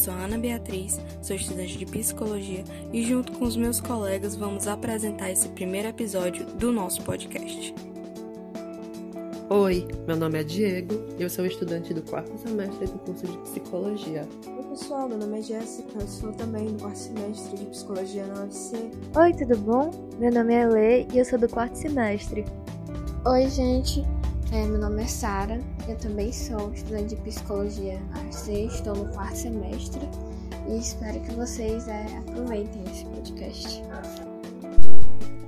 sou Ana Beatriz, sou estudante de psicologia e, junto com os meus colegas, vamos apresentar esse primeiro episódio do nosso podcast. Oi, meu nome é Diego e eu sou estudante do quarto semestre do curso de psicologia. Oi, pessoal, meu nome é Jéssica, eu sou também do quarto semestre de psicologia na UFC. Oi, tudo bom? Meu nome é Lê e eu sou do quarto semestre. Oi, gente. É, meu nome é Sara, eu também sou estudante de psicologia UFC, estou no quarto semestre e espero que vocês é, aproveitem esse podcast.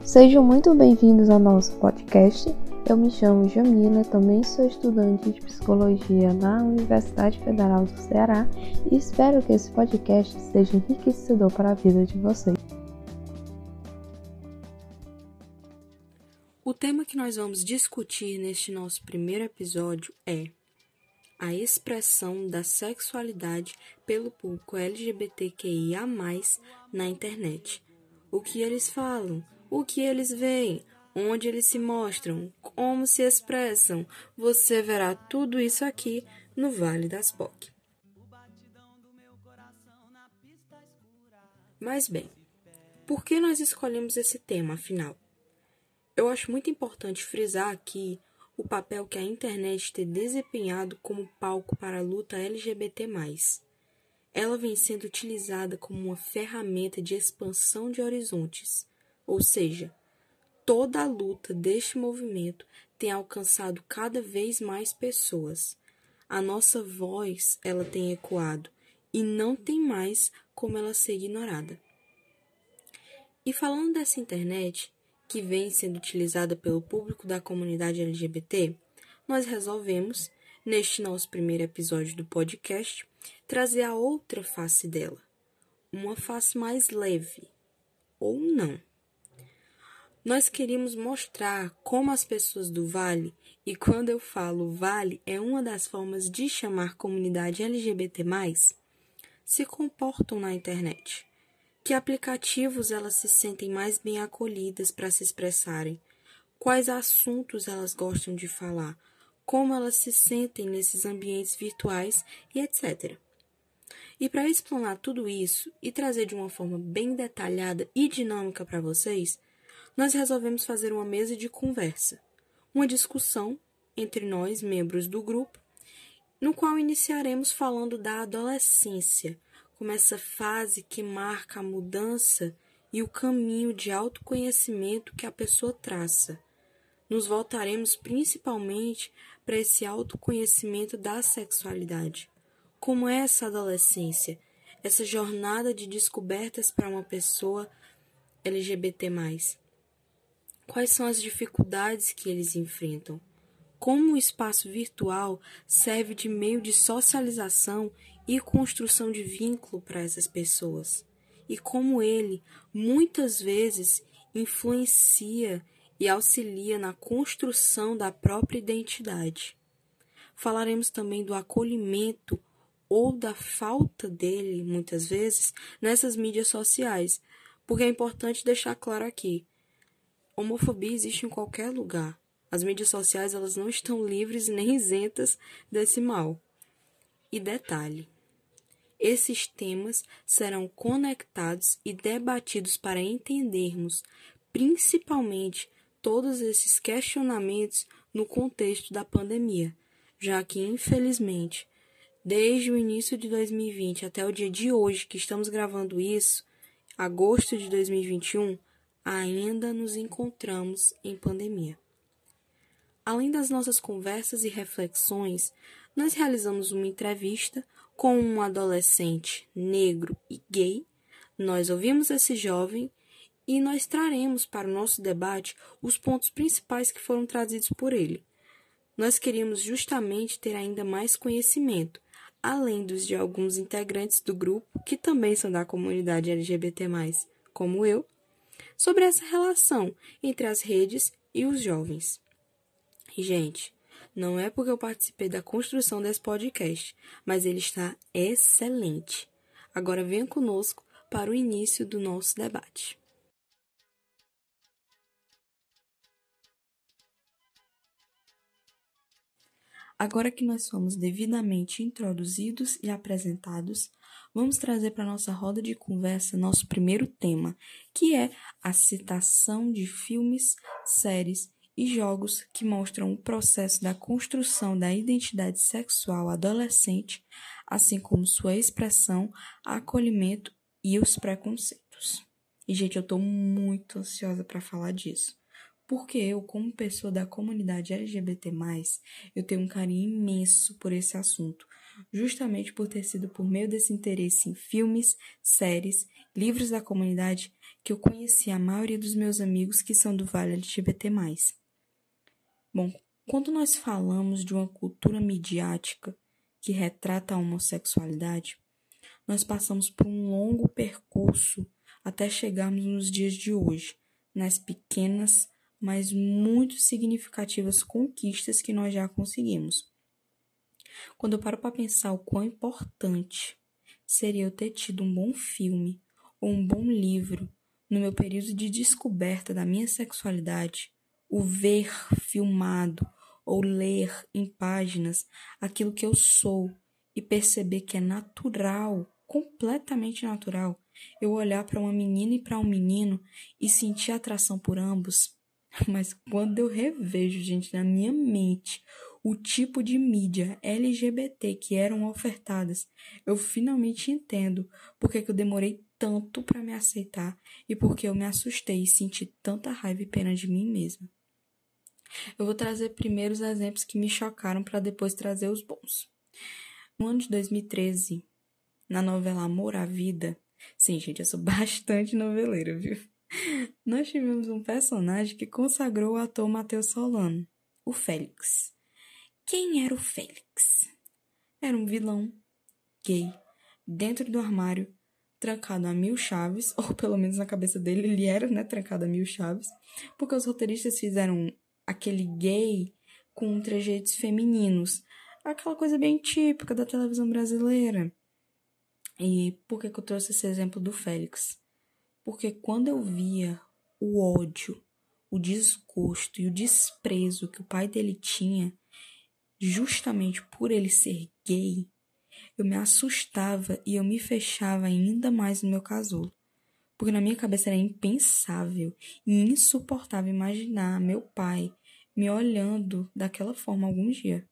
Sejam muito bem-vindos ao nosso podcast. Eu me chamo Jamila, também sou estudante de psicologia na Universidade Federal do Ceará e espero que esse podcast seja enriquecedor para a vida de vocês. O tema que nós vamos discutir neste nosso primeiro episódio é a expressão da sexualidade pelo público LGBTQIA, na internet. O que eles falam, o que eles veem, onde eles se mostram, como se expressam. Você verá tudo isso aqui no Vale das POC. Mas bem, por que nós escolhemos esse tema, afinal? Eu acho muito importante frisar aqui o papel que a internet tem desempenhado como palco para a luta LGBT. Ela vem sendo utilizada como uma ferramenta de expansão de horizontes, ou seja, toda a luta deste movimento tem alcançado cada vez mais pessoas. A nossa voz, ela tem ecoado e não tem mais como ela ser ignorada. E falando dessa internet, que vem sendo utilizada pelo público da comunidade LGBT, nós resolvemos, neste nosso primeiro episódio do podcast, trazer a outra face dela, uma face mais leve, ou não. Nós queríamos mostrar como as pessoas do Vale, e quando eu falo Vale, é uma das formas de chamar comunidade LGBT, se comportam na internet. Que aplicativos elas se sentem mais bem acolhidas para se expressarem? Quais assuntos elas gostam de falar? Como elas se sentem nesses ambientes virtuais e etc. E para explanar tudo isso e trazer de uma forma bem detalhada e dinâmica para vocês, nós resolvemos fazer uma mesa de conversa, uma discussão entre nós, membros do grupo, no qual iniciaremos falando da adolescência como essa fase que marca a mudança e o caminho de autoconhecimento que a pessoa traça. Nos voltaremos principalmente para esse autoconhecimento da sexualidade. Como é essa adolescência, essa jornada de descobertas para uma pessoa LGBT. Quais são as dificuldades que eles enfrentam? Como o espaço virtual serve de meio de socialização e construção de vínculo para essas pessoas, e como ele muitas vezes influencia e auxilia na construção da própria identidade. Falaremos também do acolhimento ou da falta dele, muitas vezes, nessas mídias sociais, porque é importante deixar claro aqui: homofobia existe em qualquer lugar. As mídias sociais elas não estão livres nem isentas desse mal. E detalhe: esses temas serão conectados e debatidos para entendermos, principalmente, todos esses questionamentos no contexto da pandemia, já que, infelizmente, desde o início de 2020 até o dia de hoje que estamos gravando isso, agosto de 2021, ainda nos encontramos em pandemia. Além das nossas conversas e reflexões, nós realizamos uma entrevista com um adolescente negro e gay. Nós ouvimos esse jovem e nós traremos para o nosso debate os pontos principais que foram trazidos por ele. Nós queríamos justamente ter ainda mais conhecimento, além dos de alguns integrantes do grupo que também são da comunidade LGBT, como eu, sobre essa relação entre as redes e os jovens. Gente, não é porque eu participei da construção desse podcast, mas ele está excelente. Agora venha conosco para o início do nosso debate. Agora que nós fomos devidamente introduzidos e apresentados, vamos trazer para nossa roda de conversa nosso primeiro tema, que é a citação de filmes, séries e jogos que mostram o processo da construção da identidade sexual adolescente, assim como sua expressão, acolhimento e os preconceitos. E, gente, eu tô muito ansiosa para falar disso. Porque eu, como pessoa da comunidade LGBT+, eu tenho um carinho imenso por esse assunto, justamente por ter sido por meio desse interesse em filmes, séries, livros da comunidade que eu conheci a maioria dos meus amigos que são do Vale LGBT+. Bom, quando nós falamos de uma cultura midiática que retrata a homossexualidade, nós passamos por um longo percurso até chegarmos nos dias de hoje, nas pequenas, mas muito significativas conquistas que nós já conseguimos. Quando eu paro para pensar o quão importante seria eu ter tido um bom filme ou um bom livro no meu período de descoberta da minha sexualidade, o ver filmado ou ler em páginas aquilo que eu sou e perceber que é natural, completamente natural, eu olhar para uma menina e para um menino e sentir atração por ambos. Mas quando eu revejo, gente, na minha mente o tipo de mídia LGBT que eram ofertadas, eu finalmente entendo porque que eu demorei tanto para me aceitar e porque eu me assustei e senti tanta raiva e pena de mim mesma. Eu vou trazer primeiro os exemplos que me chocaram para depois trazer os bons. No ano de 2013, na novela Amor à Vida, sim, gente, eu sou bastante noveleira, viu? Nós tivemos um personagem que consagrou o ator Matheus Solano, o Félix. Quem era o Félix? Era um vilão gay, dentro do armário, trancado a mil chaves, ou pelo menos na cabeça dele ele era, né, trancado a mil chaves, porque os roteiristas fizeram aquele gay com trejeitos femininos, aquela coisa bem típica da televisão brasileira. E por que, que eu trouxe esse exemplo do Félix? Porque quando eu via o ódio, o desgosto e o desprezo que o pai dele tinha, justamente por ele ser gay, eu me assustava e eu me fechava ainda mais no meu casulo. Porque na minha cabeça era impensável e insuportável imaginar meu pai me olhando daquela forma algum dia.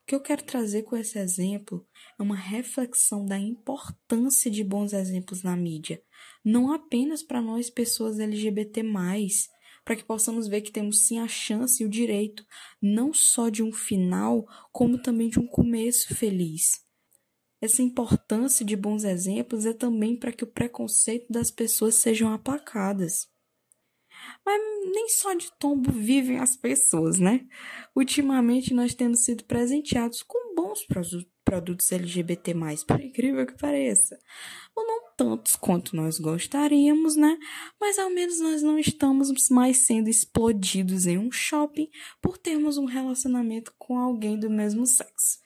O que eu quero trazer com esse exemplo é uma reflexão da importância de bons exemplos na mídia, não apenas para nós pessoas LGBT+, para que possamos ver que temos sim a chance e o direito não só de um final, como também de um começo feliz. Essa importância de bons exemplos é também para que o preconceito das pessoas sejam aplacadas. Mas nem só de tombo vivem as pessoas, né? Ultimamente nós temos sido presenteados com bons produtos LGBT, por incrível que pareça. Ou não tantos quanto nós gostaríamos, né? Mas ao menos nós não estamos mais sendo explodidos em um shopping por termos um relacionamento com alguém do mesmo sexo.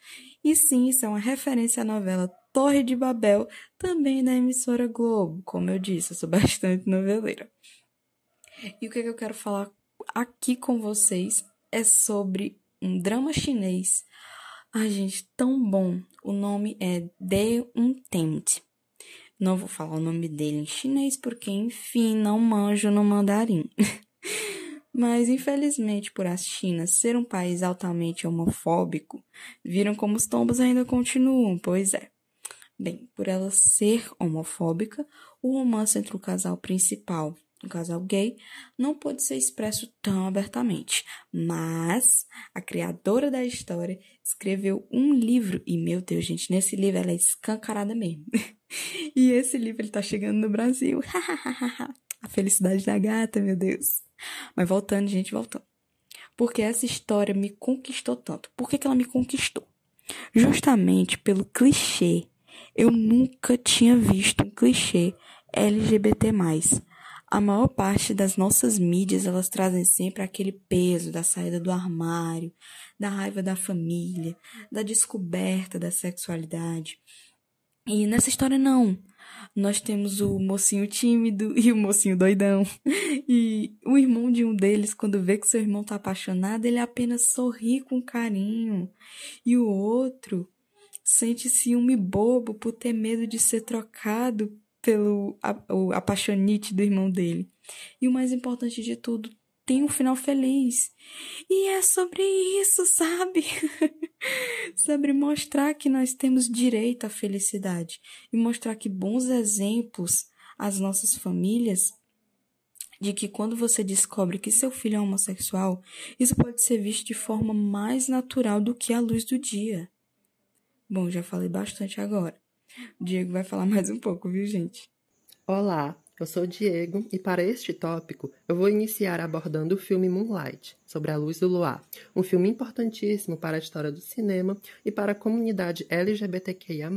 E sim, isso é uma referência à novela Torre de Babel, também da emissora Globo. Como eu disse, eu sou bastante noveleira. E o que, é que eu quero falar aqui com vocês é sobre um drama chinês. Ai, gente, tão bom. O nome é De Temte. Não vou falar o nome dele em chinês porque, enfim, não manjo no mandarim. Mas, infelizmente, por a China ser um país altamente homofóbico, viram como os tombos ainda continuam, pois é. Bem, por ela ser homofóbica, o romance entre o casal principal um casal gay, não pôde ser expresso tão abertamente. Mas a criadora da história escreveu um livro, e meu Deus, gente, nesse livro ela é escancarada mesmo. e esse livro ele tá chegando no Brasil. a felicidade da gata, meu Deus. Mas voltando, gente, voltando. Porque essa história me conquistou tanto. Por que, que ela me conquistou? Justamente pelo clichê. Eu nunca tinha visto um clichê LGBT a maior parte das nossas mídias, elas trazem sempre aquele peso da saída do armário, da raiva da família, da descoberta da sexualidade. E nessa história não. Nós temos o mocinho tímido e o mocinho doidão. E o irmão de um deles, quando vê que seu irmão tá apaixonado, ele apenas sorri com carinho. E o outro sente ciúme bobo por ter medo de ser trocado pelo o apaixonite do irmão dele. E o mais importante de tudo, tem um final feliz. E é sobre isso, sabe? sobre mostrar que nós temos direito à felicidade e mostrar que bons exemplos às nossas famílias de que quando você descobre que seu filho é homossexual, isso pode ser visto de forma mais natural do que a luz do dia. Bom, já falei bastante agora. O Diego vai falar mais um pouco, viu, gente? Olá, eu sou Diego e para este tópico eu vou iniciar abordando o filme Moonlight, sobre a luz do luar, um filme importantíssimo para a história do cinema e para a comunidade LGBTQIA+,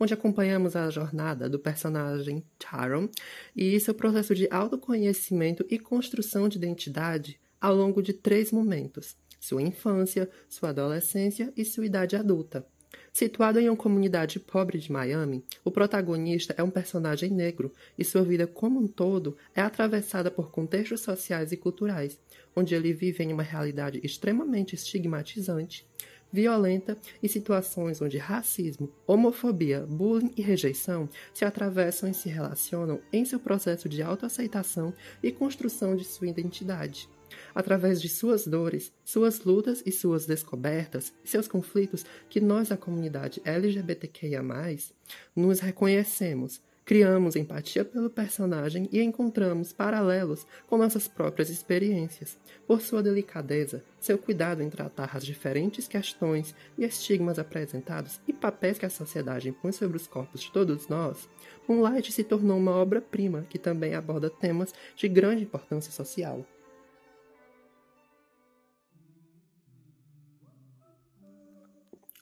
onde acompanhamos a jornada do personagem Taron e seu processo de autoconhecimento e construção de identidade ao longo de três momentos: sua infância, sua adolescência e sua idade adulta. Situado em uma comunidade pobre de Miami, o protagonista é um personagem negro e sua vida como um todo é atravessada por contextos sociais e culturais, onde ele vive em uma realidade extremamente estigmatizante, violenta e situações onde racismo, homofobia, bullying e rejeição se atravessam e se relacionam em seu processo de autoaceitação e construção de sua identidade. Através de suas dores, suas lutas e suas descobertas, seus conflitos, que nós, da comunidade LGBTQIA, nos reconhecemos, criamos empatia pelo personagem e encontramos paralelos com nossas próprias experiências. Por sua delicadeza, seu cuidado em tratar as diferentes questões e estigmas apresentados e papéis que a sociedade impõe sobre os corpos de todos nós, Moonlight se tornou uma obra-prima que também aborda temas de grande importância social.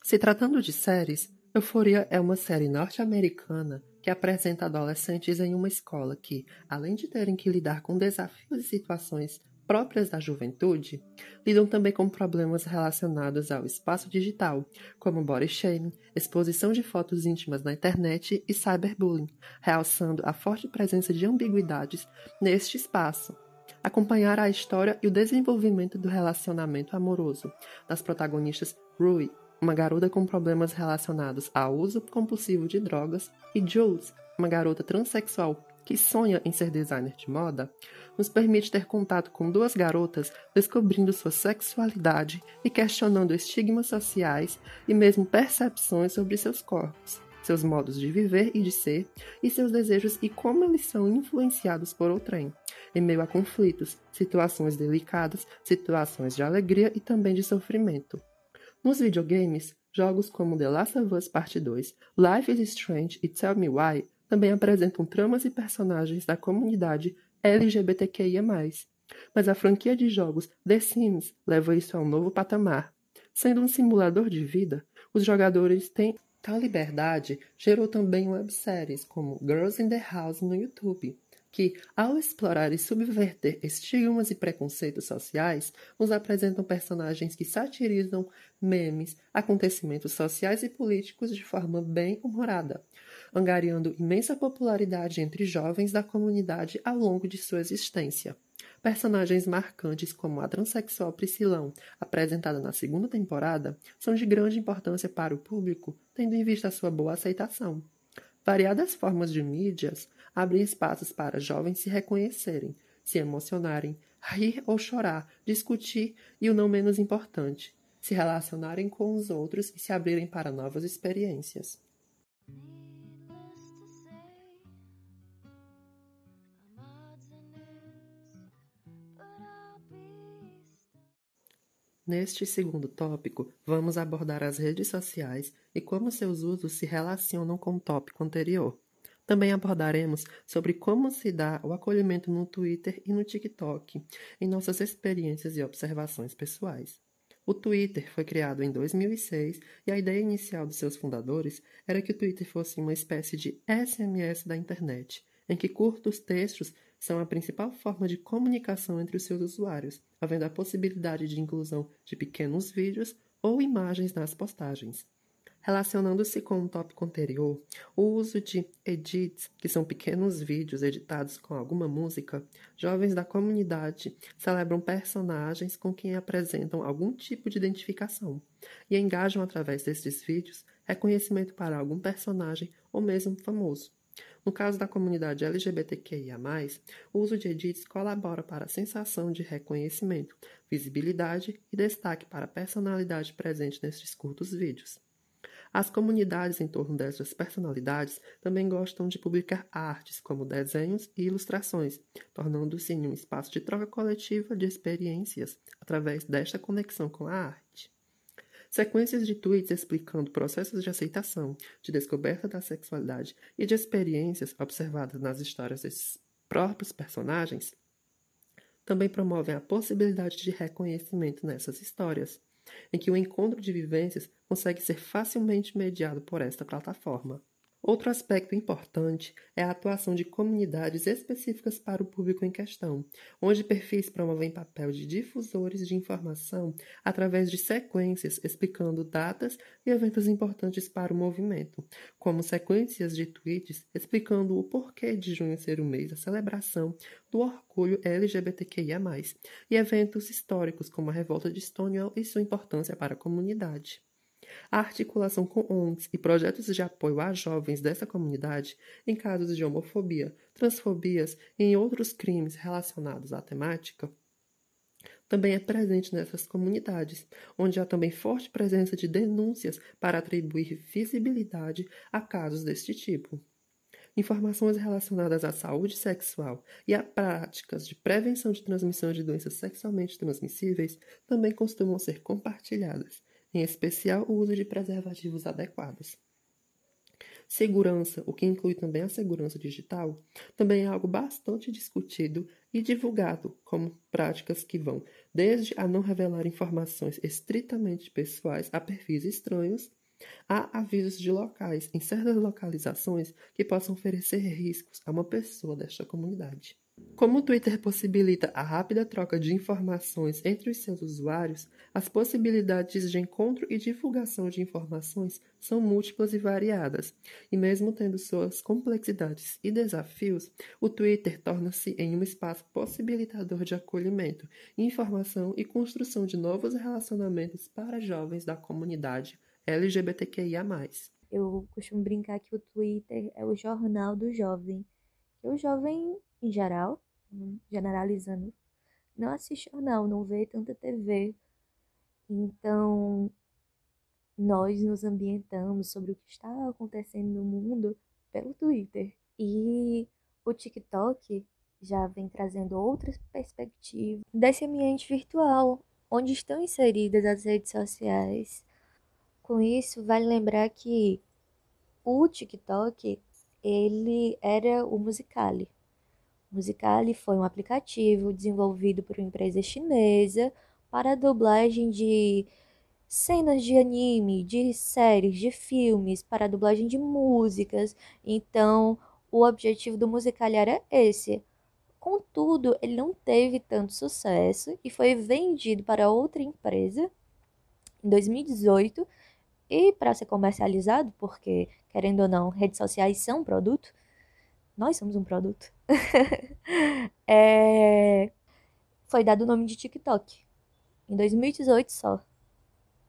Se tratando de séries, Euphoria é uma série norte-americana que apresenta adolescentes em uma escola que, além de terem que lidar com desafios e situações próprias da juventude, lidam também com problemas relacionados ao espaço digital, como body shaming, exposição de fotos íntimas na internet e cyberbullying, realçando a forte presença de ambiguidades neste espaço. Acompanhar a história e o desenvolvimento do relacionamento amoroso das protagonistas Rui uma garota com problemas relacionados ao uso compulsivo de drogas, e Jules, uma garota transexual que sonha em ser designer de moda, nos permite ter contato com duas garotas descobrindo sua sexualidade e questionando estigmas sociais e mesmo percepções sobre seus corpos, seus modos de viver e de ser, e seus desejos e como eles são influenciados por outrem, em meio a conflitos, situações delicadas, situações de alegria e também de sofrimento. Nos videogames, jogos como The Last of Us Part 2, Life is Strange e Tell Me Why também apresentam tramas e personagens da comunidade LGBTQIA+. Mas a franquia de jogos The Sims leva isso a um novo patamar. Sendo um simulador de vida, os jogadores têm tal liberdade gerou também webséries como Girls in the House no YouTube, que, ao explorar e subverter estigmas e preconceitos sociais, nos apresentam personagens que satirizam memes, acontecimentos sociais e políticos de forma bem humorada, angariando imensa popularidade entre jovens da comunidade ao longo de sua existência. Personagens marcantes como a transexual Priscilão, apresentada na segunda temporada, são de grande importância para o público, tendo em vista sua boa aceitação. Variadas formas de mídias abrem espaços para jovens se reconhecerem, se emocionarem, rir ou chorar, discutir e, o não menos importante, se relacionarem com os outros e se abrirem para novas experiências. Neste segundo tópico, vamos abordar as redes sociais e como seus usos se relacionam com o tópico anterior. Também abordaremos sobre como se dá o acolhimento no Twitter e no TikTok em nossas experiências e observações pessoais. O Twitter foi criado em 2006 e a ideia inicial dos seus fundadores era que o Twitter fosse uma espécie de SMS da internet, em que curtos textos são a principal forma de comunicação entre os seus usuários, havendo a possibilidade de inclusão de pequenos vídeos ou imagens nas postagens. Relacionando-se com o tópico anterior, o uso de edits, que são pequenos vídeos editados com alguma música, jovens da comunidade celebram personagens com quem apresentam algum tipo de identificação e engajam através desses vídeos reconhecimento para algum personagem ou mesmo famoso. No caso da comunidade LGBTQIA, o uso de edits colabora para a sensação de reconhecimento, visibilidade e destaque para a personalidade presente nesses curtos vídeos. As comunidades em torno dessas personalidades também gostam de publicar artes, como desenhos e ilustrações, tornando-se um espaço de troca coletiva de experiências através desta conexão com a arte. Sequências de tweets explicando processos de aceitação, de descoberta da sexualidade e de experiências observadas nas histórias desses próprios personagens também promovem a possibilidade de reconhecimento nessas histórias, em que o encontro de vivências consegue ser facilmente mediado por esta plataforma. Outro aspecto importante é a atuação de comunidades específicas para o público em questão, onde perfis promovem papel de difusores de informação através de sequências explicando datas e eventos importantes para o movimento, como sequências de tweets explicando o porquê de junho ser o mês da celebração do orgulho LGBTQIA, e eventos históricos como a revolta de Stonewall e sua importância para a comunidade. A articulação com ONGs e projetos de apoio a jovens dessa comunidade em casos de homofobia, transfobias e em outros crimes relacionados à temática também é presente nessas comunidades, onde há também forte presença de denúncias para atribuir visibilidade a casos deste tipo. Informações relacionadas à saúde sexual e a práticas de prevenção de transmissão de doenças sexualmente transmissíveis também costumam ser compartilhadas, em especial o uso de preservativos adequados. Segurança, o que inclui também a segurança digital, também é algo bastante discutido e divulgado como práticas que vão desde a não revelar informações estritamente pessoais a perfis estranhos, a avisos de locais em certas localizações que possam oferecer riscos a uma pessoa desta comunidade. Como o Twitter possibilita a rápida troca de informações entre os seus usuários, as possibilidades de encontro e divulgação de informações são múltiplas e variadas, e mesmo tendo suas complexidades e desafios, o Twitter torna-se em um espaço possibilitador de acolhimento, informação e construção de novos relacionamentos para jovens da comunidade LGBTQIA. Eu costumo brincar que o Twitter é o jornal do jovem, o jovem em geral, generalizando, não assiste jornal, não vê tanta TV. Então, nós nos ambientamos sobre o que está acontecendo no mundo pelo Twitter. E o TikTok já vem trazendo outras perspectivas desse ambiente virtual, onde estão inseridas as redes sociais. Com isso, vale lembrar que o TikTok, ele era o Musicali. Musicali foi um aplicativo desenvolvido por uma empresa chinesa para a dublagem de cenas de anime, de séries, de filmes, para a dublagem de músicas. Então, o objetivo do Musicali era esse. Contudo, ele não teve tanto sucesso e foi vendido para outra empresa em 2018 e para ser comercializado, porque querendo ou não, redes sociais são produto, nós somos um produto. é, foi dado o nome de TikTok. Em 2018 só.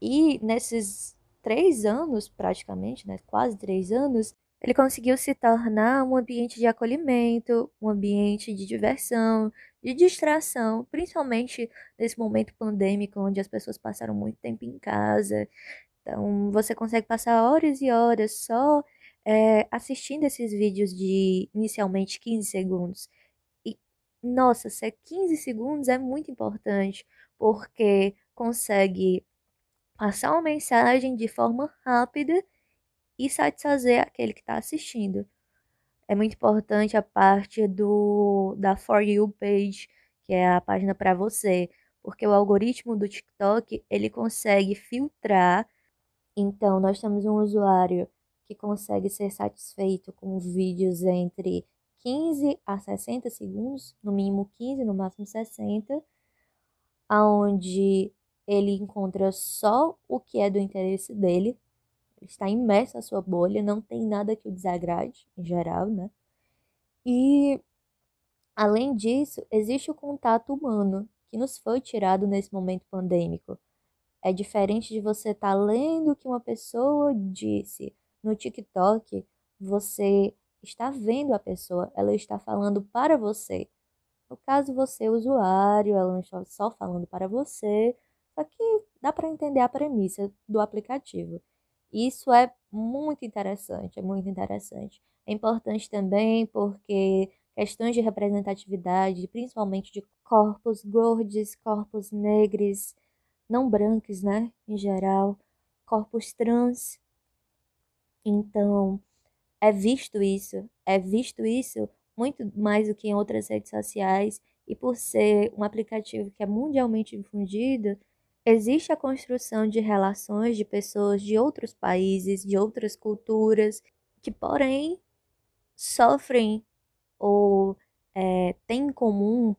E nesses três anos, praticamente, né, quase três anos, ele conseguiu se tornar um ambiente de acolhimento, um ambiente de diversão, de distração, principalmente nesse momento pandêmico, onde as pessoas passaram muito tempo em casa. Então, você consegue passar horas e horas só é, assistindo esses vídeos de inicialmente 15 segundos. E, nossa, ser 15 segundos é muito importante, porque consegue passar uma mensagem de forma rápida e satisfazer aquele que está assistindo. É muito importante a parte do da For You page, que é a página para você, porque o algoritmo do TikTok ele consegue filtrar. Então, nós temos um usuário que consegue ser satisfeito com vídeos entre 15 a 60 segundos, no mínimo 15, no máximo 60, aonde ele encontra só o que é do interesse dele. Ele está imerso na sua bolha, não tem nada que o desagrade, em geral, né? E, além disso, existe o contato humano, que nos foi tirado nesse momento pandêmico. É diferente de você estar tá lendo o que uma pessoa disse no TikTok, você está vendo a pessoa, ela está falando para você. No caso, você é usuário, ela não está só falando para você, só que dá para entender a premissa do aplicativo. Isso é muito interessante, é muito interessante. É importante também porque questões de representatividade, principalmente de corpos gordos, corpos negros, não brancos, né, em geral, corpos trans. Então, é visto isso, é visto isso muito mais do que em outras redes sociais e por ser um aplicativo que é mundialmente difundido, existe a construção de relações de pessoas de outros países, de outras culturas, que porém sofrem ou é, têm em comum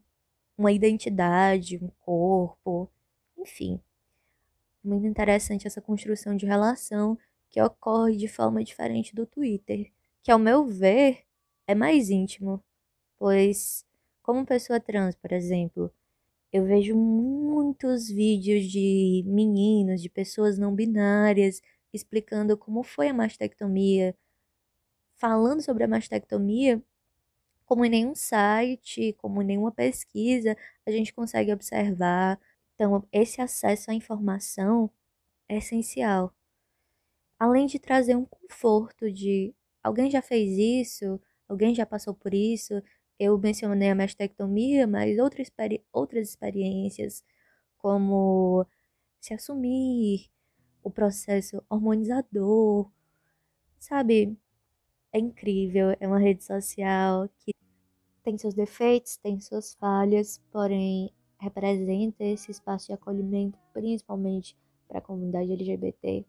uma identidade, um corpo, enfim. Muito interessante essa construção de relação que ocorre de forma diferente do Twitter, que ao meu ver é mais íntimo, pois como pessoa trans, por exemplo, eu vejo muitos vídeos de meninos, de pessoas não binárias, explicando como foi a mastectomia, falando sobre a mastectomia, como em nenhum site, como em nenhuma pesquisa, a gente consegue observar. Então, esse acesso à informação é essencial. Além de trazer um conforto de alguém já fez isso, alguém já passou por isso, eu mencionei a mastectomia, mas outras, experi outras experiências, como se assumir, o processo hormonizador, sabe? É incrível, é uma rede social que tem seus defeitos, tem suas falhas, porém representa esse espaço de acolhimento, principalmente para a comunidade LGBT.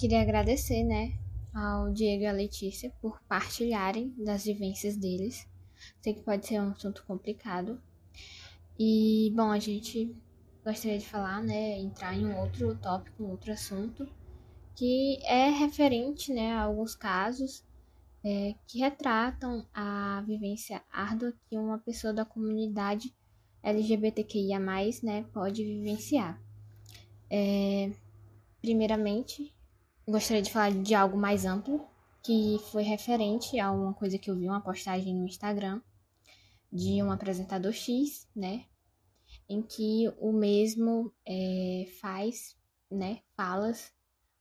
Queria agradecer, né, ao Diego e à Letícia por partilharem das vivências deles. Sei que pode ser um assunto complicado. E, bom, a gente gostaria de falar, né, entrar em um outro tópico, um outro assunto, que é referente, né, a alguns casos é, que retratam a vivência árdua que uma pessoa da comunidade LGBTQIA+, né, pode vivenciar. É, primeiramente, gostaria de falar de algo mais amplo, que foi referente a uma coisa que eu vi, uma postagem no Instagram de um apresentador X, né? Em que o mesmo é, faz, né, falas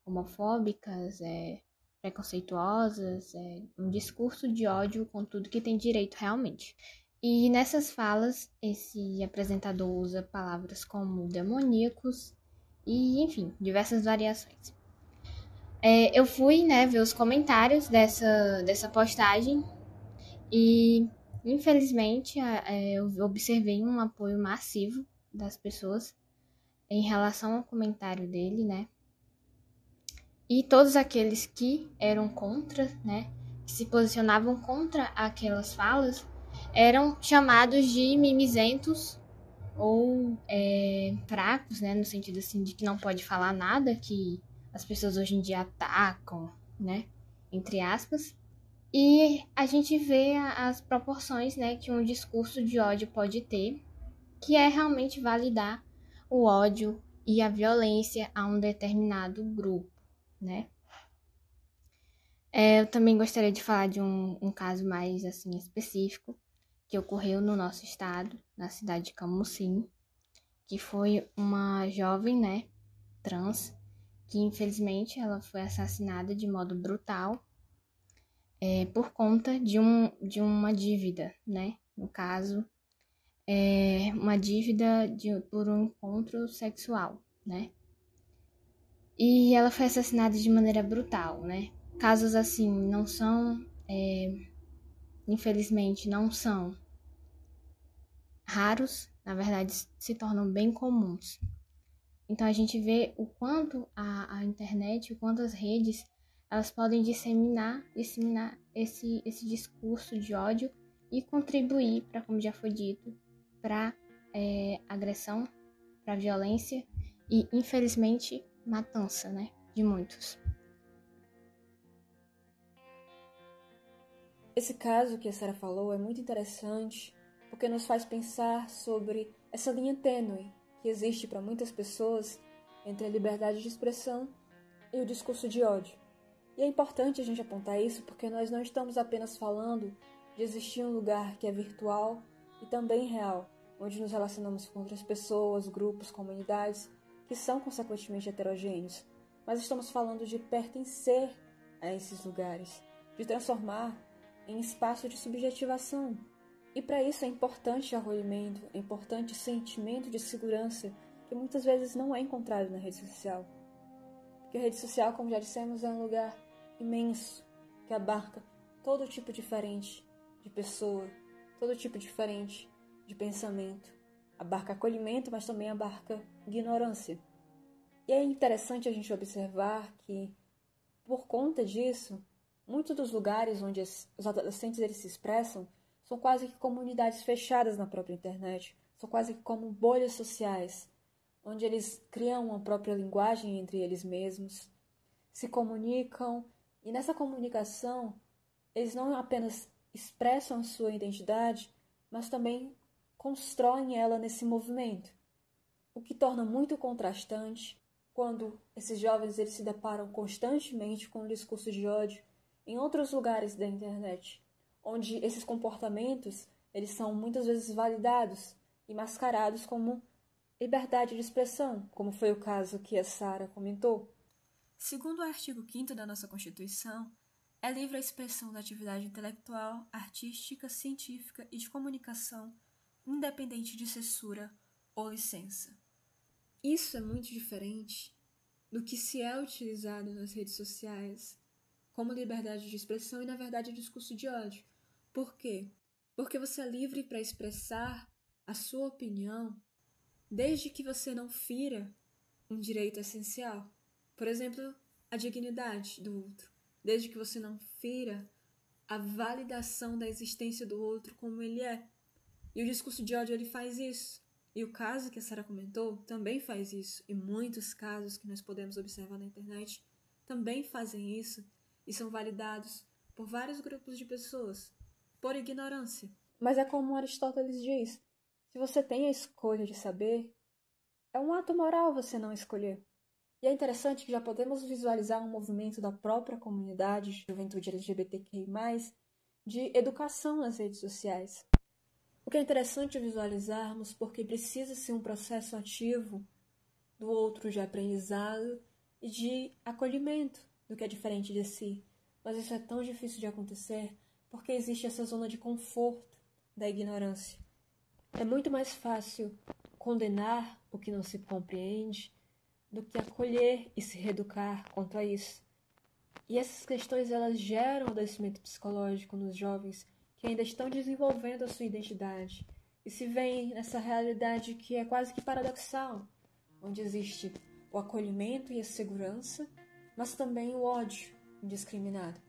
homofóbicas, é, preconceituosas, é, um discurso de ódio com tudo que tem direito realmente. E nessas falas, esse apresentador usa palavras como demoníacos e, enfim, diversas variações. É, eu fui, né, ver os comentários dessa, dessa postagem e, infelizmente, é, eu observei um apoio massivo das pessoas em relação ao comentário dele, né? E todos aqueles que eram contra, né, que se posicionavam contra aquelas falas, eram chamados de mimizentos ou é, fracos, né, no sentido assim de que não pode falar nada, que as pessoas hoje em dia atacam, né? Entre aspas. E a gente vê as proporções, né, que um discurso de ódio pode ter, que é realmente validar o ódio e a violência a um determinado grupo, né? É, eu também gostaria de falar de um, um caso mais assim específico que ocorreu no nosso estado, na cidade de Camusim, que foi uma jovem, né, trans, que infelizmente ela foi assassinada de modo brutal é, por conta de, um, de uma dívida, né? No caso, é uma dívida de, por um encontro sexual, né? E ela foi assassinada de maneira brutal, né? Casos assim não são, é, infelizmente, não são raros, na verdade se tornam bem comuns. Então a gente vê o quanto a, a internet, o quanto as redes, elas podem disseminar, disseminar esse, esse discurso de ódio e contribuir para, como já foi dito, para é, agressão, para violência e, infelizmente, matança, né, de muitos. Esse caso que a Sara falou é muito interessante porque nos faz pensar sobre essa linha tênue que existe para muitas pessoas entre a liberdade de expressão e o discurso de ódio. E é importante a gente apontar isso porque nós não estamos apenas falando de existir um lugar que é virtual e também real, onde nos relacionamos com outras pessoas, grupos, comunidades que são consequentemente heterogêneos, mas estamos falando de pertencer a esses lugares, de transformar em espaço de subjetivação. E para isso é importante acolhimento, é importante sentimento de segurança que muitas vezes não é encontrado na rede social. Porque a rede social, como já dissemos, é um lugar imenso que abarca todo tipo diferente de pessoa, todo tipo diferente de pensamento. Abarca acolhimento, mas também abarca ignorância. E é interessante a gente observar que, por conta disso, muitos dos lugares onde os adolescentes eles se expressam são quase que comunidades fechadas na própria internet, são quase que como bolhas sociais, onde eles criam uma própria linguagem entre eles mesmos, se comunicam e nessa comunicação eles não apenas expressam sua identidade, mas também constroem ela nesse movimento, o que torna muito contrastante quando esses jovens eles se deparam constantemente com um discurso de ódio em outros lugares da internet, onde esses comportamentos eles são muitas vezes validados e mascarados como liberdade de expressão, como foi o caso que a Sara comentou. Segundo o artigo 5 da nossa Constituição, é livre a expressão da atividade intelectual, artística, científica e de comunicação, independente de censura ou licença. Isso é muito diferente do que se é utilizado nas redes sociais como liberdade de expressão e, na verdade, discurso de ódio. Por quê? Porque você é livre para expressar a sua opinião desde que você não fira um direito essencial. Por exemplo, a dignidade do outro. Desde que você não fira a validação da existência do outro como ele é. E o discurso de ódio ele faz isso. E o caso que a Sara comentou também faz isso, e muitos casos que nós podemos observar na internet também fazem isso e são validados por vários grupos de pessoas, por ignorância. Mas é como Aristóteles diz: se você tem a escolha de saber, é um ato moral você não escolher. E é interessante que já podemos visualizar um movimento da própria comunidade de juventude LGBTQI, de educação nas redes sociais. O que é interessante visualizarmos porque precisa ser um processo ativo do outro de aprendizado e de acolhimento do que é diferente de si. Mas isso é tão difícil de acontecer porque existe essa zona de conforto da ignorância. É muito mais fácil condenar o que não se compreende do que acolher e se reeducar quanto a isso. E essas questões elas geram adoecimento psicológico nos jovens que ainda estão desenvolvendo a sua identidade e se veem nessa realidade que é quase que paradoxal, onde existe o acolhimento e a segurança, mas também o ódio indiscriminado.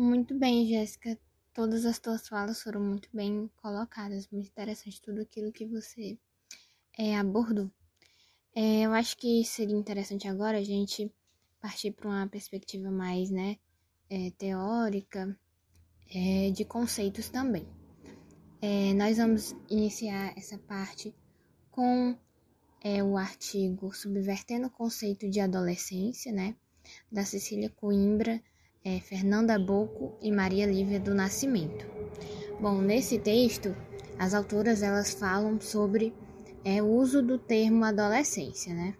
Muito bem, Jéssica. Todas as tuas falas foram muito bem colocadas, muito interessante tudo aquilo que você é, abordou. É, eu acho que seria interessante agora a gente partir para uma perspectiva mais, né, é, teórica, é, de conceitos também. É, nós vamos iniciar essa parte com é, o artigo Subvertendo o Conceito de Adolescência, né, da Cecília Coimbra, é, Fernanda Boco e Maria Lívia do Nascimento. Bom, nesse texto, as autoras elas falam sobre é, o uso do termo adolescência, né?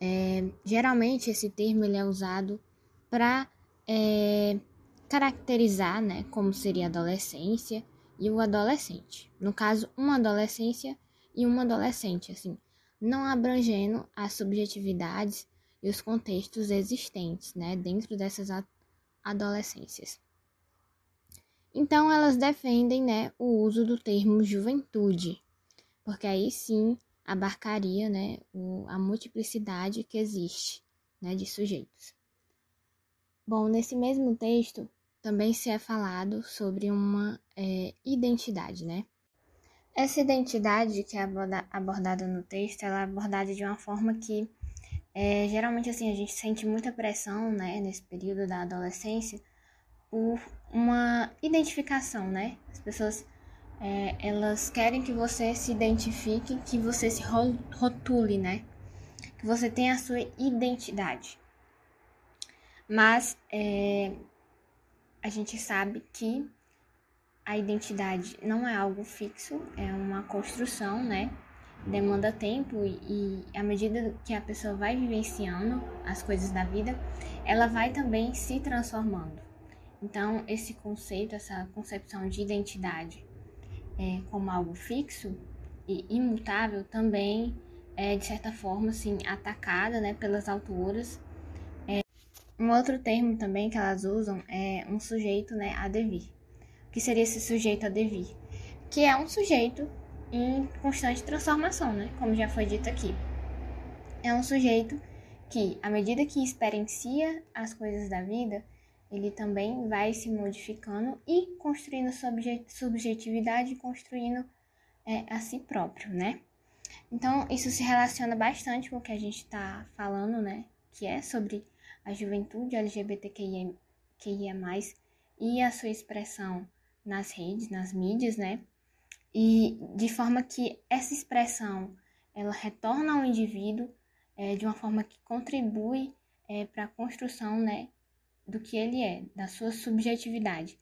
É, geralmente esse termo ele é usado para é, caracterizar né, como seria a adolescência e o adolescente. No caso, uma adolescência e uma adolescente, assim, não abrangendo as subjetividades e os contextos existentes né, dentro dessas adolescências. Então, elas defendem né, o uso do termo juventude, porque aí sim abarcaria né, o, a multiplicidade que existe né, de sujeitos. Bom, nesse mesmo texto também se é falado sobre uma é, identidade, né? Essa identidade que é abordada no texto, ela é abordada de uma forma que é, geralmente assim a gente sente muita pressão, né, nesse período da adolescência, por uma identificação, né? As pessoas é, elas querem que você se identifique, que você se rotule, né? Que você tenha a sua identidade. Mas é, a gente sabe que a identidade não é algo fixo, é uma construção, né? Demanda tempo e, à medida que a pessoa vai vivenciando as coisas da vida, ela vai também se transformando. Então, esse conceito, essa concepção de identidade é, como algo fixo e imutável também é, de certa forma, assim, atacada né, pelas autoras. É, um outro termo também que elas usam é um sujeito né, a devir. O que seria esse sujeito a devir? Que é um sujeito em constante transformação, né? Como já foi dito aqui. É um sujeito que, à medida que experiencia as coisas da vida, ele também vai se modificando e construindo subjetividade, construindo é, a si próprio, né? Então, isso se relaciona bastante com o que a gente está falando, né? Que é sobre a juventude LGBTQIA e a sua expressão nas redes, nas mídias, né? E de forma que essa expressão ela retorna ao indivíduo é, de uma forma que contribui é, para a construção, né, do que ele é, da sua subjetividade,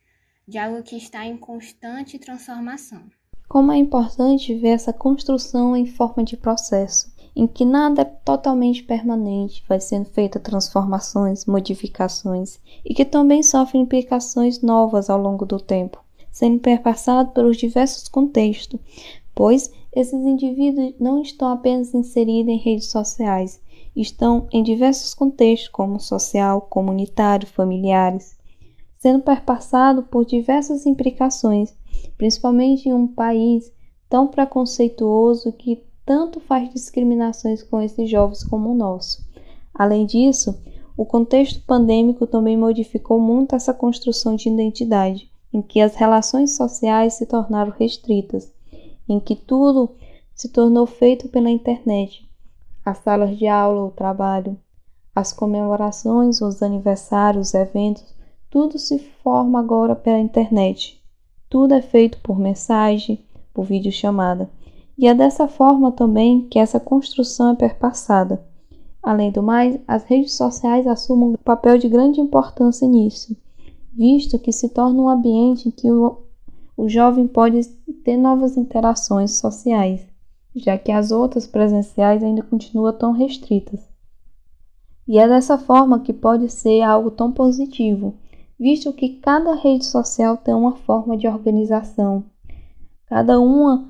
de algo que está em constante transformação. Como é importante ver essa construção em forma de processo, em que nada é totalmente permanente, vai sendo feitas transformações, modificações e que também sofre implicações novas ao longo do tempo, sendo perpassado pelos diversos contextos, pois esses indivíduos não estão apenas inseridos em redes sociais, estão em diversos contextos, como social, comunitário, familiares, sendo perpassado por diversas implicações, principalmente em um país tão preconceituoso que tanto faz discriminações com esses jovens como o nosso. Além disso, o contexto pandêmico também modificou muito essa construção de identidade, em que as relações sociais se tornaram restritas, em que tudo se tornou feito pela internet, as salas de aula, o trabalho, as comemorações, os aniversários, os eventos, tudo se forma agora pela internet. Tudo é feito por mensagem, por videochamada. E é dessa forma também que essa construção é perpassada. Além do mais, as redes sociais assumem um papel de grande importância nisso, visto que se torna um ambiente em que o, o jovem pode ter novas interações sociais já que as outras presenciais ainda continuam tão restritas. E é dessa forma que pode ser algo tão positivo, visto que cada rede social tem uma forma de organização, cada uma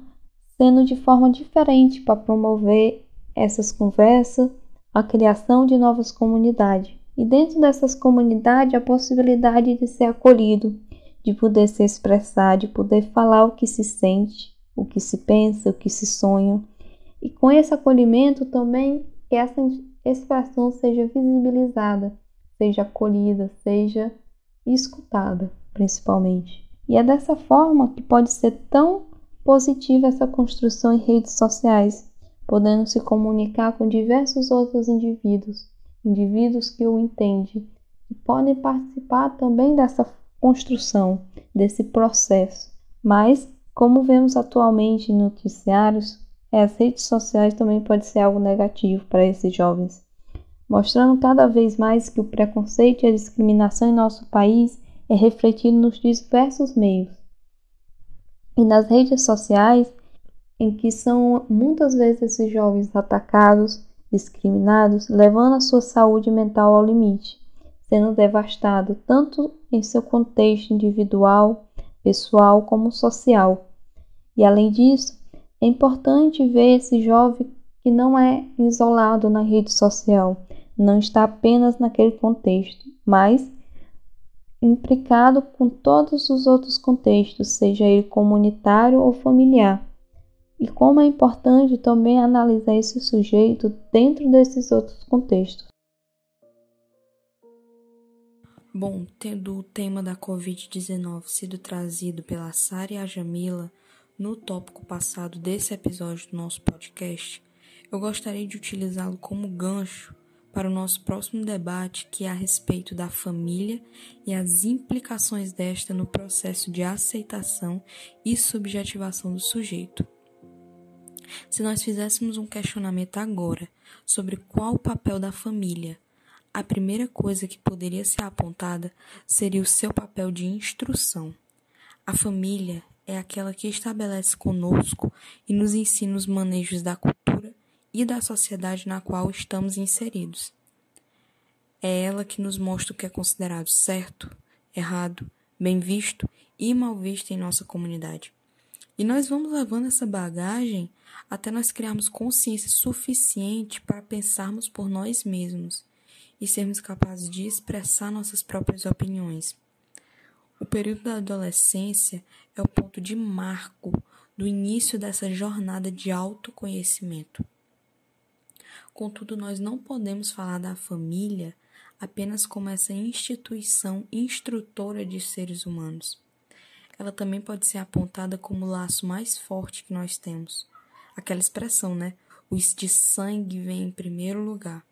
sendo de forma diferente para promover essas conversas, a criação de novas comunidades. E dentro dessas comunidades, a possibilidade de ser acolhido, de poder se expressar, de poder falar o que se sente, o que se pensa, o que se sonha. E com esse acolhimento também que essa expressão seja visibilizada, seja acolhida, seja escutada, principalmente. E é dessa forma que pode ser tão positiva essa construção em redes sociais, podendo se comunicar com diversos outros indivíduos, indivíduos que o entendem, e podem participar também dessa construção, desse processo, mas como vemos atualmente em noticiários, as redes sociais também pode ser algo negativo para esses jovens, mostrando cada vez mais que o preconceito e a discriminação em nosso país é refletido nos diversos meios. E nas redes sociais, em que são muitas vezes esses jovens atacados, discriminados, levando a sua saúde mental ao limite, sendo devastado tanto em seu contexto individual, pessoal como social e além disso, é importante ver esse jovem que não é isolado na rede social, não está apenas naquele contexto, mas implicado com todos os outros contextos, seja ele comunitário ou familiar. E como é importante também analisar esse sujeito dentro desses outros contextos. Bom, tendo o tema da Covid-19 sido trazido pela Sara e a Jamila, no tópico passado desse episódio do nosso podcast, eu gostaria de utilizá-lo como gancho para o nosso próximo debate, que é a respeito da família e as implicações desta no processo de aceitação e subjetivação do sujeito. Se nós fizéssemos um questionamento agora sobre qual o papel da família, a primeira coisa que poderia ser apontada seria o seu papel de instrução. A família é aquela que estabelece conosco e nos ensina os manejos da cultura e da sociedade na qual estamos inseridos. É ela que nos mostra o que é considerado certo, errado, bem visto e mal visto em nossa comunidade. E nós vamos levando essa bagagem até nós criarmos consciência suficiente para pensarmos por nós mesmos e sermos capazes de expressar nossas próprias opiniões. O período da adolescência é o ponto de marco do início dessa jornada de autoconhecimento. Contudo, nós não podemos falar da família apenas como essa instituição instrutora de seres humanos. Ela também pode ser apontada como o laço mais forte que nós temos. Aquela expressão, né? O de sangue vem em primeiro lugar.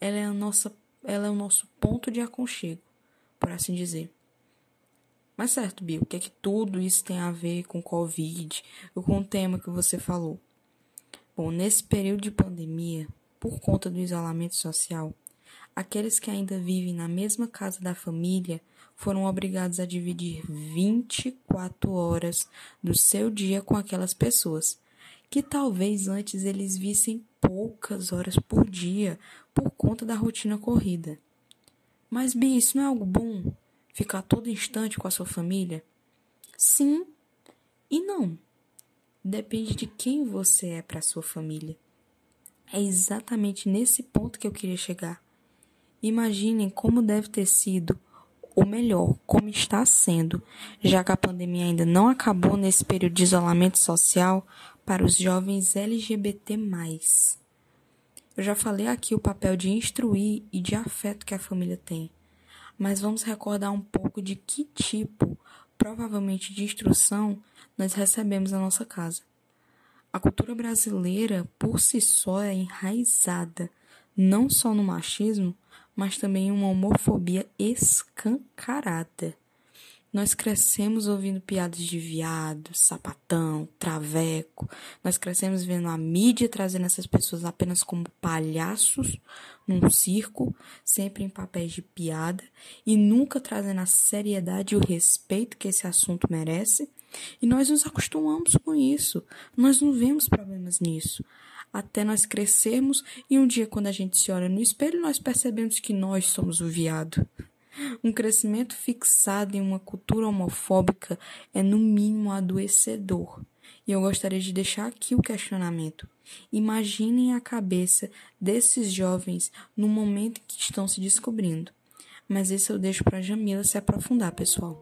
Ela é, a nossa, ela é o nosso ponto de aconchego, por assim dizer. Mas certo, Bill, o que é que tudo isso tem a ver com Covid ou com o tema que você falou? Bom, nesse período de pandemia, por conta do isolamento social, aqueles que ainda vivem na mesma casa da família foram obrigados a dividir 24 horas do seu dia com aquelas pessoas, que talvez antes eles vissem poucas horas por dia por conta da rotina corrida. Mas, Bi, isso não é algo bom? Ficar todo instante com a sua família? Sim e não. Depende de quem você é para sua família. É exatamente nesse ponto que eu queria chegar. Imaginem como deve ter sido, ou melhor, como está sendo, já que a pandemia ainda não acabou nesse período de isolamento social para os jovens LGBT. Eu já falei aqui o papel de instruir e de afeto que a família tem, mas vamos recordar um pouco de que tipo, provavelmente de instrução, nós recebemos na nossa casa. A cultura brasileira, por si só, é enraizada não só no machismo, mas também uma homofobia escancarada. Nós crescemos ouvindo piadas de viado, sapatão, traveco. Nós crescemos vendo a mídia trazendo essas pessoas apenas como palhaços num circo, sempre em papéis de piada e nunca trazendo a seriedade e o respeito que esse assunto merece. E nós nos acostumamos com isso. Nós não vemos problemas nisso. Até nós crescermos e um dia, quando a gente se olha no espelho, nós percebemos que nós somos o viado. Um crescimento fixado em uma cultura homofóbica é, no mínimo, adoecedor. E eu gostaria de deixar aqui o questionamento. Imaginem a cabeça desses jovens no momento em que estão se descobrindo. Mas isso eu deixo para Jamila se aprofundar, pessoal.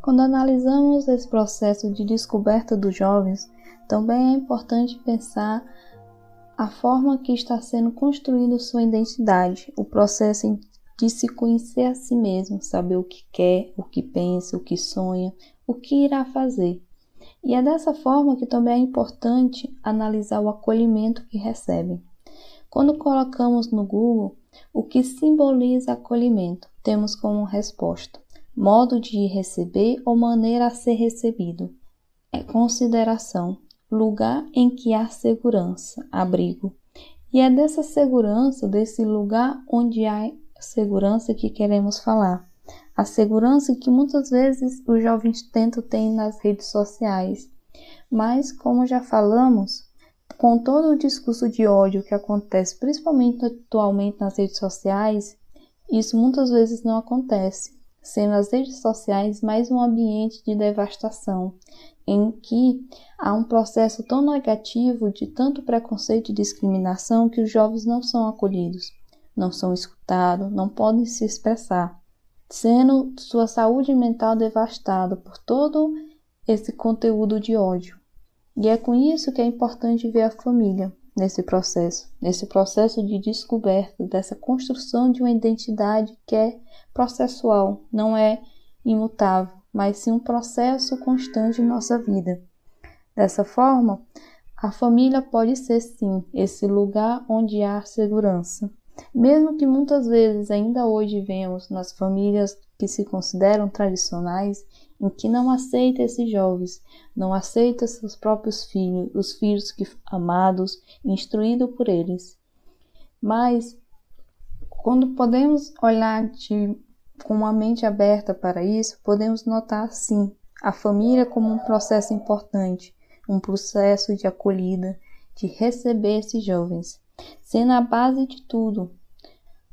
Quando analisamos esse processo de descoberta dos jovens, também é importante pensar a forma que está sendo construída sua identidade, o processo de se conhecer a si mesmo, saber o que quer, o que pensa, o que sonha, o que irá fazer. E é dessa forma que também é importante analisar o acolhimento que recebem. Quando colocamos no Google o que simboliza acolhimento, temos como resposta modo de receber ou maneira a ser recebido. É consideração, lugar em que há segurança, abrigo. E é dessa segurança, desse lugar onde há segurança que queremos falar. A segurança que muitas vezes os jovens tentam ter nas redes sociais. Mas, como já falamos, com todo o discurso de ódio que acontece, principalmente atualmente nas redes sociais, isso muitas vezes não acontece sendo as redes sociais mais um ambiente de devastação, em que há um processo tão negativo de tanto preconceito e discriminação que os jovens não são acolhidos, não são escutados, não podem se expressar, sendo sua saúde mental devastada por todo esse conteúdo de ódio. E é com isso que é importante ver a família nesse processo, nesse processo de descoberta dessa construção de uma identidade que é processual, não é imutável, mas sim um processo constante em nossa vida. Dessa forma, a família pode ser sim esse lugar onde há segurança. Mesmo que muitas vezes ainda hoje vemos nas famílias que se consideram tradicionais em que não aceita esses jovens, não aceita seus próprios filhos, os filhos que amados, instruídos por eles. Mas quando podemos olhar de, com uma mente aberta para isso, podemos notar sim a família como um processo importante, um processo de acolhida, de receber esses jovens, sendo a base de tudo.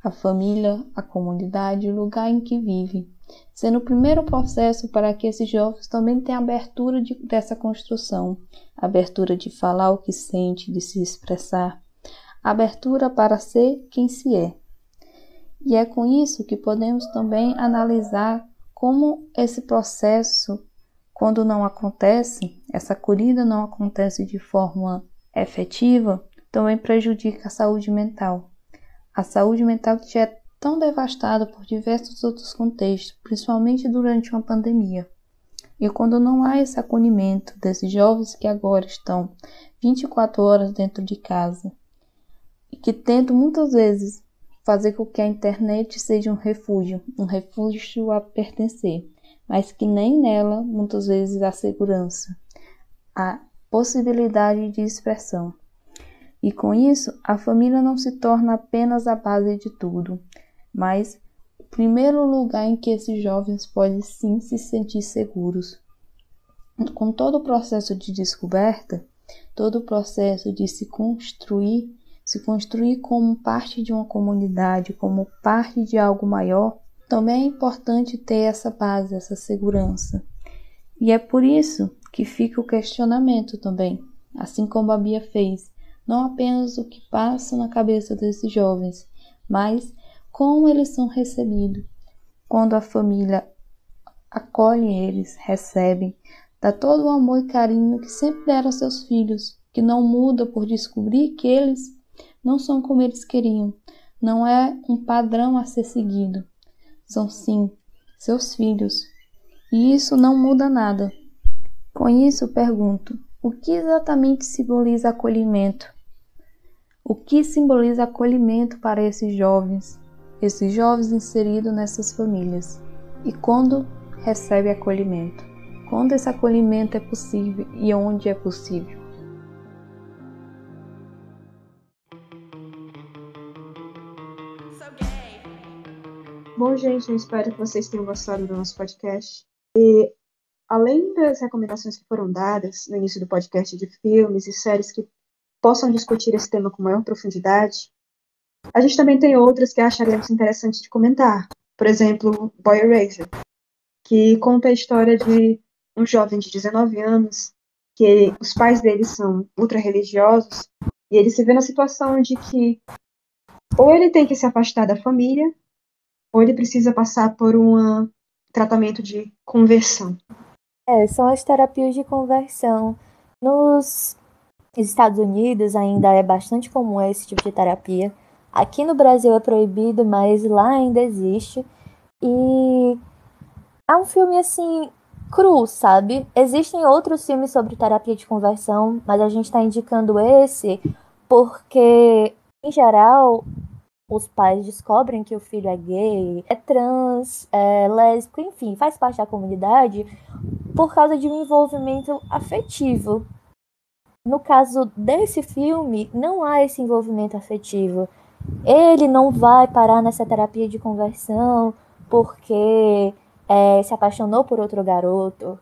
A família, a comunidade, o lugar em que vive, sendo o primeiro processo para que esses jovens também tenham abertura de, dessa construção, abertura de falar o que sente, de se expressar, abertura para ser quem se é. E é com isso que podemos também analisar como esse processo, quando não acontece, essa acolhida não acontece de forma efetiva, também prejudica a saúde mental. A saúde mental que já é tão devastada por diversos outros contextos, principalmente durante uma pandemia. E quando não há esse acolhimento desses jovens que agora estão 24 horas dentro de casa e que tentam muitas vezes fazer com que a internet seja um refúgio, um refúgio a pertencer, mas que nem nela muitas vezes há segurança, há possibilidade de expressão. E com isso, a família não se torna apenas a base de tudo, mas o primeiro lugar em que esses jovens podem sim se sentir seguros. Com todo o processo de descoberta, todo o processo de se construir, se construir como parte de uma comunidade, como parte de algo maior, também é importante ter essa base, essa segurança. E é por isso que fica o questionamento também, assim como a Bia fez, não apenas o que passa na cabeça desses jovens, mas como eles são recebidos. Quando a família acolhe eles, recebe, dá todo o amor e carinho que sempre deram aos seus filhos, que não muda por descobrir que eles não são como eles queriam, não é um padrão a ser seguido. São sim seus filhos. E isso não muda nada. Com isso, pergunto: o que exatamente simboliza acolhimento? O que simboliza acolhimento para esses jovens? Esses jovens inseridos nessas famílias e quando recebe acolhimento. Quando esse acolhimento é possível e onde é possível. Bom, gente, eu espero que vocês tenham gostado do nosso podcast. E além das recomendações que foram dadas no início do podcast de filmes e séries que possam discutir esse tema com maior profundidade, a gente também tem outras que acharemos interessantes de comentar. Por exemplo, Boy Eraser, que conta a história de um jovem de 19 anos, que os pais dele são ultra-religiosos, e ele se vê na situação de que ou ele tem que se afastar da família, ou ele precisa passar por um tratamento de conversão. É, são as terapias de conversão. Nos Estados Unidos ainda é bastante comum esse tipo de terapia. Aqui no Brasil é proibido, mas lá ainda existe. E é um filme assim cru, sabe? Existem outros filmes sobre terapia de conversão, mas a gente está indicando esse porque, em geral, os pais descobrem que o filho é gay, é trans, é lésbico, enfim, faz parte da comunidade por causa de um envolvimento afetivo. No caso desse filme, não há esse envolvimento afetivo. Ele não vai parar nessa terapia de conversão porque é, se apaixonou por outro garoto,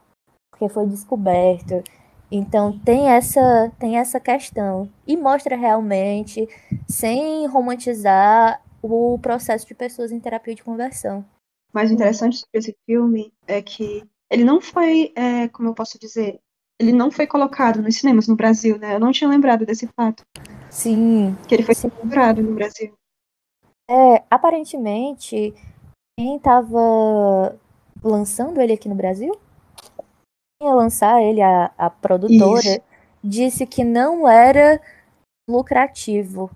porque foi descoberto. Então tem essa tem essa questão e mostra realmente sem romantizar o processo de pessoas em terapia de conversão. O mais interessante sobre esse filme é que ele não foi, é, como eu posso dizer, ele não foi colocado nos cinemas no Brasil, né? Eu não tinha lembrado desse fato. Sim. Que ele foi censurado no Brasil. É, aparentemente, quem estava lançando ele aqui no Brasil, ia lançar ele, a, a produtora, Isso. disse que não era lucrativo,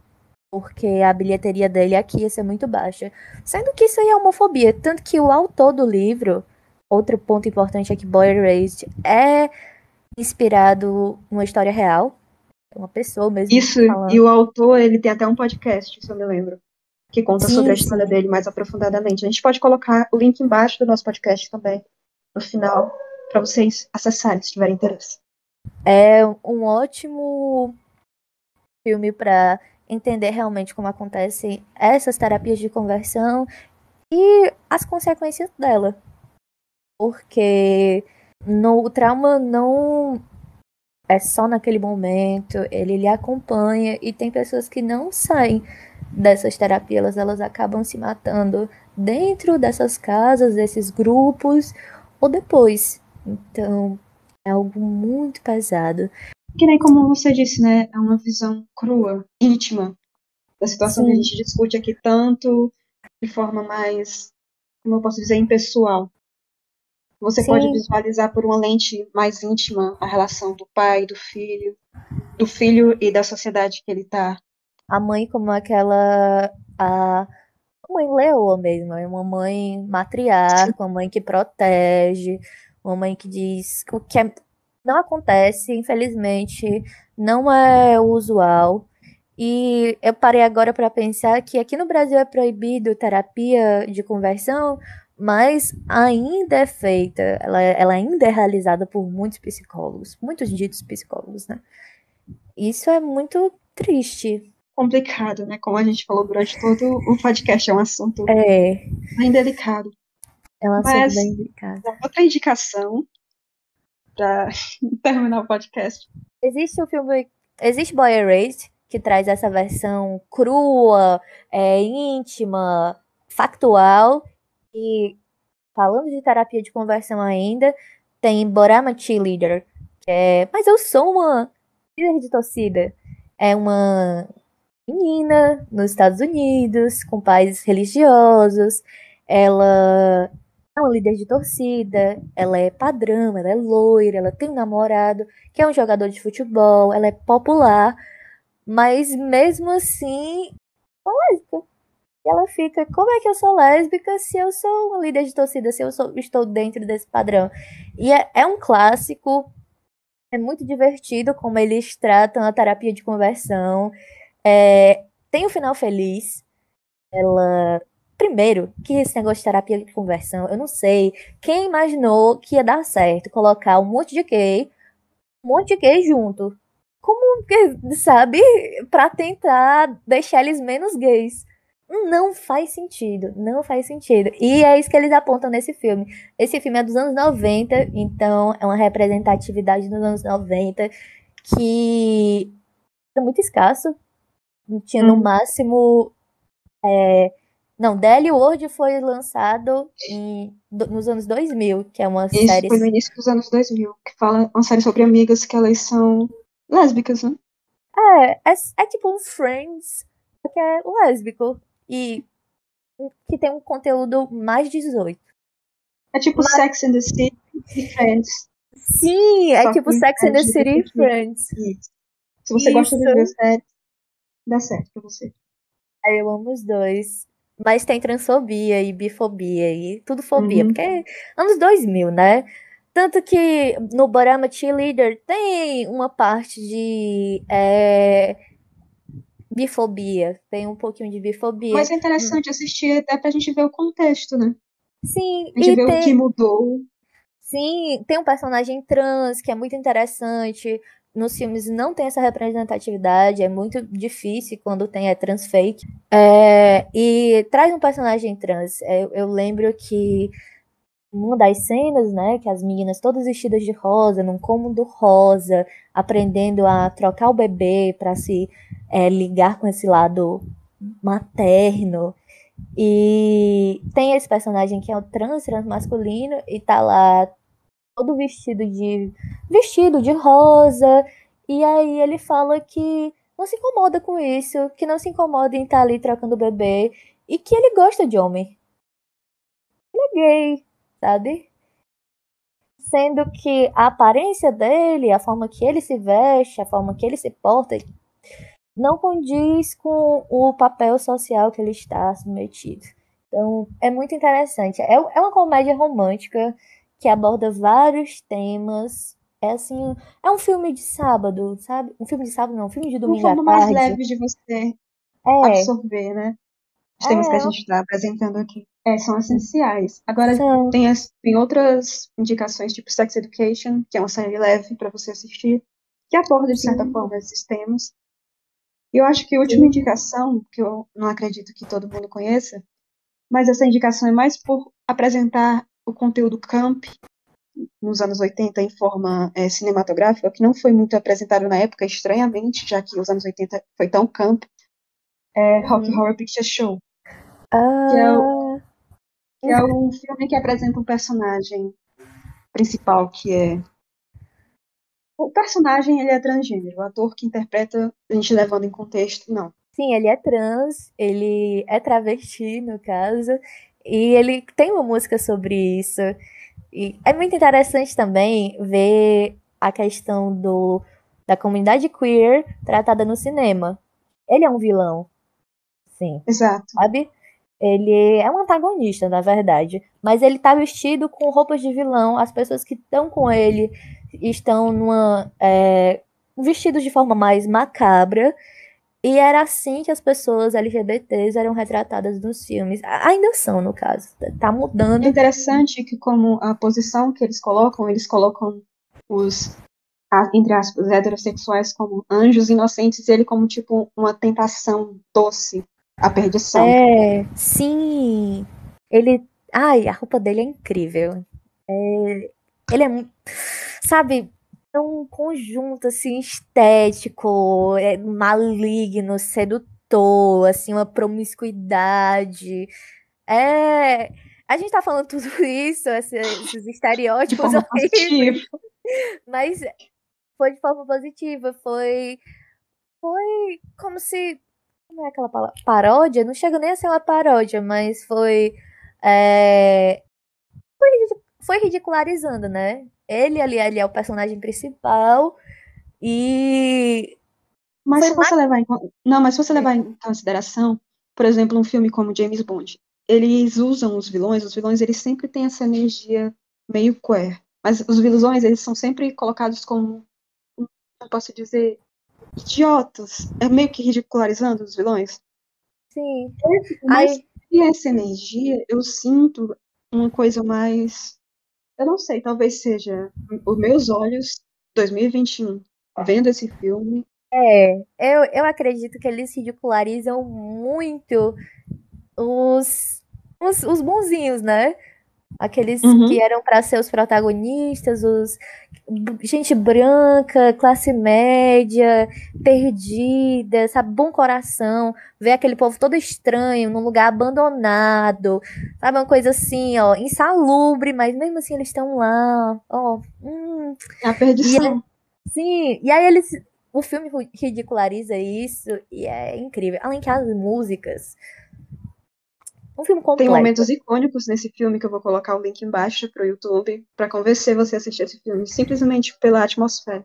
porque a bilheteria dele aqui ia ser muito baixa. Sendo que isso aí é homofobia. Tanto que o autor do livro, outro ponto importante é que Boy Erased é inspirado numa história real. Uma pessoa mesmo. Isso, falando. e o autor, ele tem até um podcast, se eu me lembro, que conta Sim, sobre a sim. história dele mais aprofundadamente. A gente pode colocar o link embaixo do nosso podcast também, no final, para vocês acessarem, se tiverem interesse. É um ótimo filme para entender realmente como acontecem essas terapias de conversão e as consequências dela. Porque no, o trauma não é só naquele momento, ele lhe acompanha e tem pessoas que não saem dessas terapias, elas acabam se matando dentro dessas casas, desses grupos ou depois. Então, é algo muito pesado. Que nem como você disse, né? É uma visão crua, íntima, da situação que a Sim. gente discute aqui tanto de forma mais, como eu posso dizer, impessoal. Você Sim. pode visualizar por uma lente mais íntima a relação do pai, do filho, do filho e da sociedade que ele está. A mãe como aquela a mãe leoa mesmo, é uma mãe matriarca, uma mãe que protege, uma mãe que diz o que é- não acontece, infelizmente, não é usual. E eu parei agora para pensar que aqui no Brasil é proibido terapia de conversão, mas ainda é feita, ela, ela ainda é realizada por muitos psicólogos, muitos ditos psicólogos, né? Isso é muito triste. Complicado, né? Como a gente falou durante todo o podcast, é um assunto É, bem delicado. é um assunto Mas- bem delicado. Outra indicação para terminar o podcast. Existe o filme. Existe Boy Erased, que traz essa versão crua, é, íntima, factual. E falando de terapia de conversão ainda, tem Borama Cheerleader. Que é, mas eu sou uma líder de torcida. É uma menina nos Estados Unidos, com pais religiosos. Ela é uma líder de torcida, ela é padrão, ela é loira, ela tem um namorado que é um jogador de futebol, ela é popular, mas mesmo assim, é lésbica. E ela fica, como é que eu sou lésbica se eu sou uma líder de torcida, se eu sou- estou dentro desse padrão? E é, é um clássico, é muito divertido como eles tratam a terapia de conversão. É, tem um final feliz. Ela. Primeiro, que esse negócio de terapia de conversão, eu não sei. Quem imaginou que ia dar certo colocar um monte de gay, um monte de gay junto? Como sabe? Pra tentar deixar eles menos gays. Não faz sentido, não faz sentido. E é isso que eles apontam nesse filme. Esse filme é dos anos 90, então é uma representatividade dos anos 90 que era muito escasso. Tinha no Uhum. máximo. é, Não, Deli World foi lançado em- nos anos 2000, que é uma Isso série. foi no início dos anos 2000, que fala uma série sobre amigas que elas são lésbicas, né? É, é, é tipo um Friends, que é lésbico. E que tem um conteúdo mais 18. É tipo Sex and the City e Friends. Sim, é Só tipo Sex and the City e. Friends. Isso. Se você gosta de Isso. ver séries, dá certo pra você. Eu amo os dois. Mas tem transfobia e bifobia e tudo fobia, Uhum. porque é anos 2000, né? Tanto que no Borama Cheerleader tem uma parte de é, bifobia, tem um pouquinho de bifobia. Mas é interessante assistir até pra gente ver o contexto, né? Sim, A gente e vê tem, o que mudou. sim, tem um personagem trans que é muito interessante. Nos filmes não tem essa representatividade, é muito difícil quando tem é trans fake. É, e traz um personagem trans. Eu lembro que uma das cenas, né, que as meninas todas vestidas de rosa, num cômodo rosa, aprendendo a trocar o bebê para se é, ligar com esse lado materno. E tem esse personagem que é o trans, transmasculino, e tá lá todo vestido de vestido de rosa, e aí ele fala que não se incomoda com isso, que não se incomoda em estar ali trocando o bebê, e que ele gosta de homem. Ele é gay, sabe? Sendo que a aparência dele, a forma que ele se veste, a forma que ele se porta, não condiz com o papel social que ele está submetido. Então, é muito interessante. É, é uma comédia romântica, que aborda vários temas. É assim, é um filme de sábado, sabe? Um filme de sábado não, um filme de domingo um à tarde. mais leve de você é, absorver, né? Os temas É, que a gente está apresentando aqui. É, são essenciais. Agora, são- tem, as, tem outras indicações, tipo Sex Education, que é uma série leve para você assistir, que aborda, de certa Sim. forma, esses temas. E eu acho que a última indicação, que eu não acredito que todo mundo conheça, mas essa indicação é mais por apresentar o conteúdo camp nos anos 80 em forma é, cinematográfica, que não foi muito apresentado na época, estranhamente, já que os anos 80 foi tão camp, é Rock Uhum. Horror Picture Show, Ah, que é o- é um filme que apresenta um personagem principal que é o personagem ele é transgênero, o ator que interpreta, a gente levando em contexto, não. Sim, ele é trans, ele é travesti, no caso, e ele tem uma música sobre isso. E é muito interessante também ver a questão do, da comunidade queer tratada no cinema. Ele é um vilão, sim, Exato. sabe? Ele é um antagonista, na verdade, mas ele tá vestido com roupas de vilão. As pessoas que estão com ele estão numa é, vestidos de forma mais macabra. E era assim que as pessoas LGBTs eram retratadas nos filmes. Ainda são, no caso. Tá É mudando. interessante que como a posição que eles colocam, eles colocam os entre aspas heterossexuais como anjos inocentes e ele como tipo uma tentação doce à perdição. É, sim. Ele. Ai, a roupa dele é incrível. É, ele é. Sabe, é um conjunto assim estético, é maligno, sedutor, assim, uma promiscuidade. É. A gente tá falando tudo isso, esses, de estereótipos horríveis. Mas foi de forma positiva, foi foi como se como é aquela palavra? Paródia? Não chega nem a ser uma paródia, mas foi é, foi, ridi- foi ridicularizando, né? Ele ali, ali é o personagem principal e Mas se você levar em, não, mas se você levar em consideração, por exemplo, um filme como James Bond, eles usam os vilões, os vilões eles sempre têm essa energia meio queer, mas os vilões eles são sempre colocados como, como eu posso dizer, idiotas, é meio que ridicularizando os vilões. sim. Mas Aí, e essa energia, eu sinto uma coisa mais, eu não sei, talvez seja os meus olhos 2021 vendo esse filme é, eu, eu acredito que eles ridicularizam muito os, os, os bonzinhos, né? Aqueles Uhum. que eram pra ser os protagonistas, os gente branca, classe média, perdida, sabe, bom coração, ver aquele povo todo estranho num lugar abandonado, sabe, uma coisa assim, ó, insalubre, mas mesmo assim eles estão lá, ó, hum, a perdição. Sim, e aí eles. O filme ridiculariza isso e é incrível. Além que as músicas. Um filme Tem completo. momentos icônicos nesse filme que eu vou colocar o link embaixo pro YouTube pra convencer você a assistir esse filme, simplesmente pela atmosfera.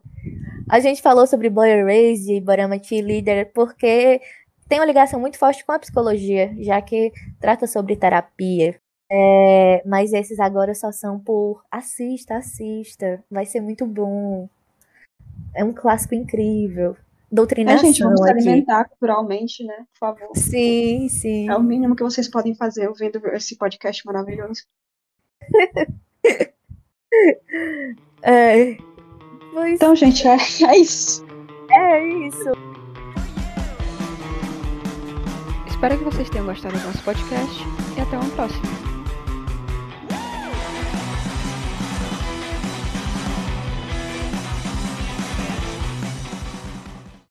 A gente falou sobre Boy Erased e Borama Leader porque tem uma ligação muito forte com a psicologia, já que trata sobre terapia. É, mas esses agora só são por assista, assista. Vai ser muito bom. É um clássico incrível. É, Doutrinação gente, vamos se aqui. alimentar culturalmente, né? Por favor. Sim, sim. É o mínimo que vocês podem fazer ouvindo esse podcast maravilhoso. É. Pois Então, gente, é, é isso. é isso. Espero que vocês tenham gostado do nosso podcast e até uma próxima.